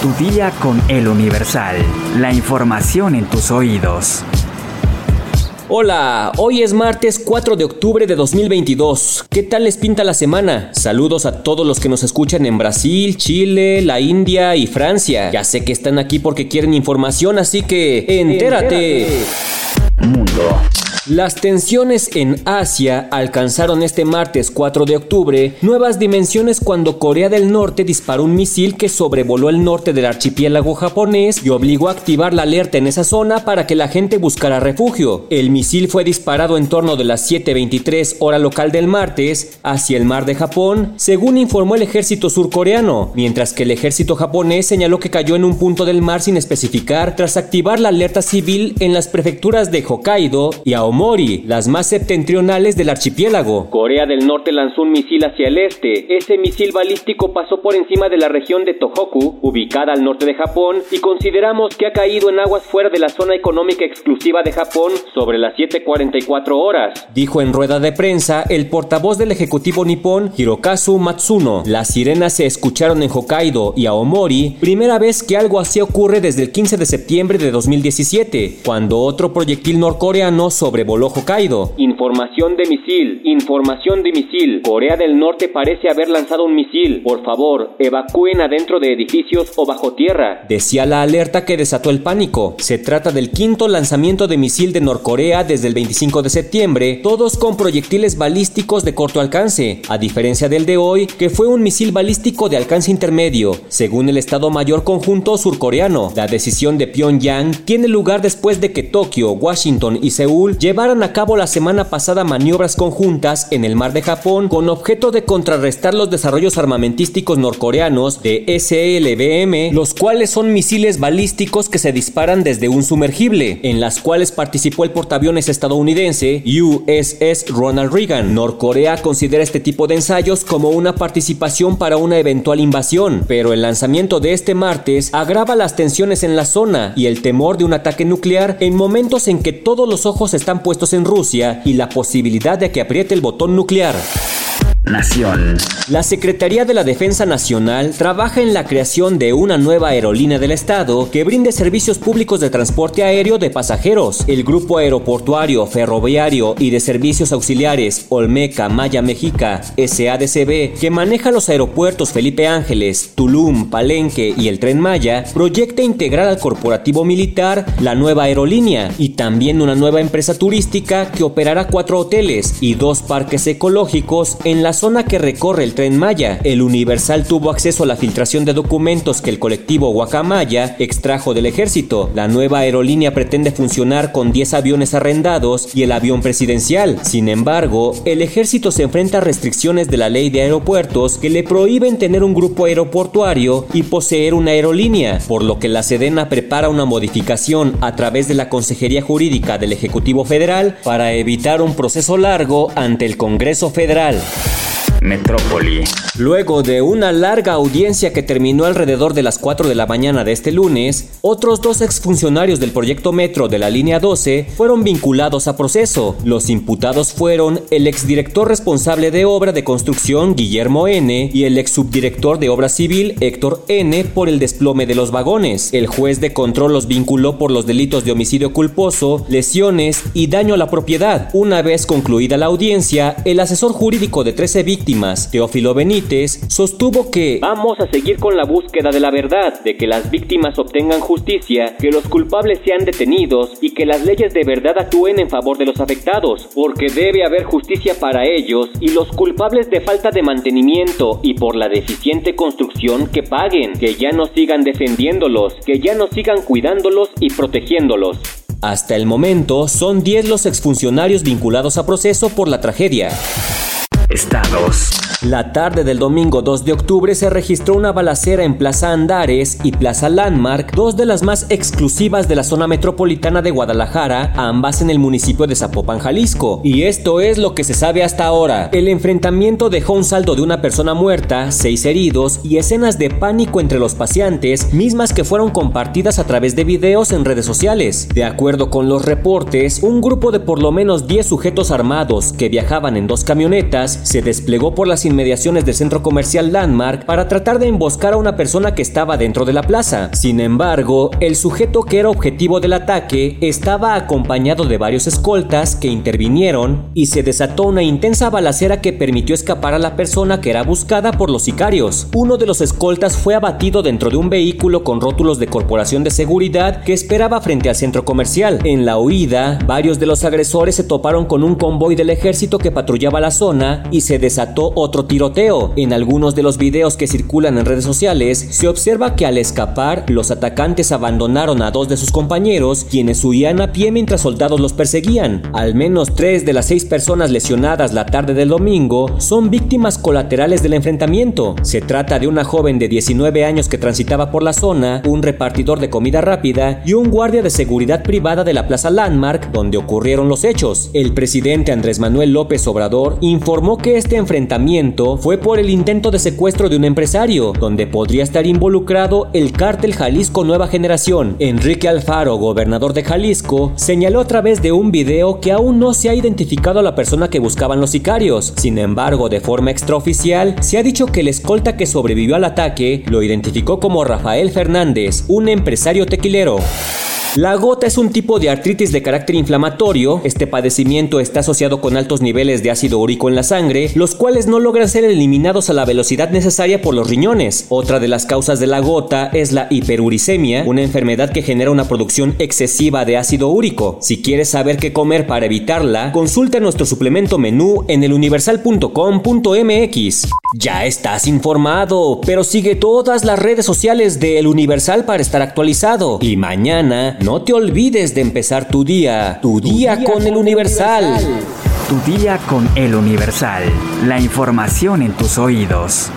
Tu día con el Universal. La información en tus oídos. Hola, hoy es martes 4 de octubre de 2022. ¿Qué tal les pinta la semana? Saludos a todos los que nos escuchan en Brasil, Chile, la India y Francia. Ya sé que están aquí porque quieren información, así que entérate. Mundo. Las tensiones en Asia alcanzaron este martes 4 de octubre nuevas dimensiones cuando Corea del Norte disparó un misil que sobrevoló el norte del archipiélago japonés y obligó a activar la alerta en esa zona para que la gente buscara refugio. El misil fue disparado en torno de las 7.23 hora local del martes hacia el mar de Japón, según informó el ejército surcoreano, mientras que el ejército japonés señaló que cayó en un punto del mar sin especificar tras activar la alerta civil en las prefecturas de Hokkaido y Aomori Mori, las más septentrionales del archipiélago. Corea del Norte lanzó un misil hacia el este. Ese misil balístico pasó por encima de la región de Tohoku, ubicada al norte de Japón, y consideramos que ha caído en aguas fuera de la zona económica exclusiva de Japón sobre las 7:44 horas. Dijo en rueda de prensa el portavoz del ejecutivo nipón, Hirokazu Matsuno. Las sirenas se escucharon en Hokkaido y Aomori, primera vez que algo así ocurre desde el 15 de septiembre de 2017, cuando otro proyectil norcoreano sobre sobrevoló Hokkaido. Información de misil, información de misil. Corea del Norte parece haber lanzado un misil. Por favor, evacúen adentro de edificios o bajo tierra. Decía la alerta que desató el pánico. Se trata del quinto lanzamiento de misil de Norcorea desde el 25 de septiembre, todos con proyectiles balísticos de corto alcance, a diferencia del de hoy, que fue un misil balístico de alcance intermedio, según el Estado Mayor Conjunto surcoreano. La decisión de Pyongyang tiene lugar después de que Tokio, Washington y Seúl llevaron a cabo la semana pasada maniobras conjuntas en el mar de Japón con objeto de contrarrestar los desarrollos armamentísticos norcoreanos de SLBM, los cuales son misiles balísticos que se disparan desde un sumergible, en las cuales participó el portaaviones estadounidense USS Ronald Reagan. Norcorea considera este tipo de ensayos como una participación para una eventual invasión, pero el lanzamiento de este martes agrava las tensiones en la zona y el temor de un ataque nuclear en momentos en que todos los ojos están puestos en Rusia y la posibilidad de que apriete el botón nuclear. Nación. La Secretaría de la Defensa Nacional trabaja en la creación de una nueva aerolínea del Estado que brinde servicios públicos de transporte aéreo de pasajeros. El Grupo Aeroportuario, Ferroviario y de Servicios Auxiliares Olmeca Maya Mexica, SADCB, que maneja los aeropuertos Felipe Ángeles, Tulum, Palenque y el Tren Maya, proyecta integrar al corporativo militar la nueva aerolínea y también una nueva empresa turística que operará cuatro hoteles y dos parques ecológicos en la zona que recorre el tren Maya. El Universal tuvo acceso a la filtración de documentos que el colectivo Guacamaya extrajo del ejército. La nueva aerolínea pretende funcionar con 10 aviones arrendados y el avión presidencial. Sin embargo, el ejército se enfrenta a restricciones de la ley de aeropuertos que le prohíben tener un grupo aeroportuario y poseer una aerolínea, por lo que la Sedena prepara una modificación a través de la Consejería Jurídica del Ejecutivo Federal para evitar un proceso largo ante el Congreso Federal. Metrópoli. Luego de una larga audiencia que terminó alrededor de las 4 de la mañana de este lunes, otros dos exfuncionarios del proyecto Metro de la línea 12 fueron vinculados a proceso. Los imputados fueron el exdirector responsable de obra de construcción Guillermo N y el ex subdirector de obra civil Héctor N por el desplome de los vagones. El juez de control los vinculó por los delitos de homicidio culposo, lesiones y daño a la propiedad. Una vez concluida la audiencia, el asesor jurídico de 13 víctimas Teófilo Benítez, sostuvo que vamos a seguir con la búsqueda de la verdad, de que las víctimas obtengan justicia, que los culpables sean detenidos y que las leyes de verdad actúen en favor de los afectados, porque debe haber justicia para ellos y los culpables de falta de mantenimiento y por la deficiente construcción que paguen, que ya no sigan defendiéndolos, que ya no sigan cuidándolos y protegiéndolos. Hasta el momento son 10 los exfuncionarios vinculados a proceso por la tragedia. Estados. La tarde del domingo 2 de octubre se registró una balacera en Plaza Andares y Plaza Landmark, dos de las más exclusivas de la zona metropolitana de Guadalajara, ambas en el municipio de Zapopan, Jalisco. Y esto es lo que se sabe hasta ahora. El enfrentamiento dejó un saldo de una persona muerta, seis heridos y escenas de pánico entre los pacientes, mismas que fueron compartidas a través de videos en redes sociales. De acuerdo con los reportes, un grupo de por lo menos 10 sujetos armados que viajaban en dos camionetas se desplegó por las inmediaciones del centro comercial Landmark para tratar de emboscar a una persona que estaba dentro de la plaza. Sin embargo, el sujeto que era objetivo del ataque estaba acompañado de varios escoltas que intervinieron y se desató una intensa balacera que permitió escapar a la persona que era buscada por los sicarios. Uno de los escoltas fue abatido dentro de un vehículo con rótulos de corporación de seguridad que esperaba frente al centro comercial. En la huida, varios de los agresores se toparon con un convoy del ejército que patrullaba la zona y se desató otro tiroteo. En algunos de los videos que circulan en redes sociales, se observa que al escapar, los atacantes abandonaron a dos de sus compañeros, quienes huían a pie mientras soldados los perseguían. Al menos tres de las seis personas lesionadas la tarde del domingo son víctimas colaterales del enfrentamiento. Se trata de una joven de 19 años que transitaba por la zona, un repartidor de comida rápida y un guardia de seguridad privada de la Plaza Landmark, donde ocurrieron los hechos. El presidente Andrés Manuel López Obrador informó que este enfrentamiento fue por el intento de secuestro de un empresario, donde podría estar involucrado el cártel Jalisco Nueva Generación. Enrique Alfaro, gobernador de Jalisco, señaló a través de un video que aún no se ha identificado a la persona que buscaban los sicarios. Sin embargo, de forma extraoficial, se ha dicho que el escolta que sobrevivió al ataque lo identificó como Rafael Fernández, un empresario tequilero. La gota es un tipo de artritis de carácter inflamatorio. Este padecimiento está asociado con altos niveles de ácido úrico en la sangre, los cuales no logran ser eliminados a la velocidad necesaria por los riñones. Otra de las causas de la gota es la hiperuricemia, una enfermedad que genera una producción excesiva de ácido úrico. Si quieres saber qué comer para evitarla, consulta nuestro suplemento menú en eluniversal.com.mx. Ya estás informado, pero sigue todas las redes sociales de El Universal para estar actualizado. Y mañana no te olvides de empezar tu día, tu, día, con, El Universal. Tu día con El Universal. La información en tus oídos.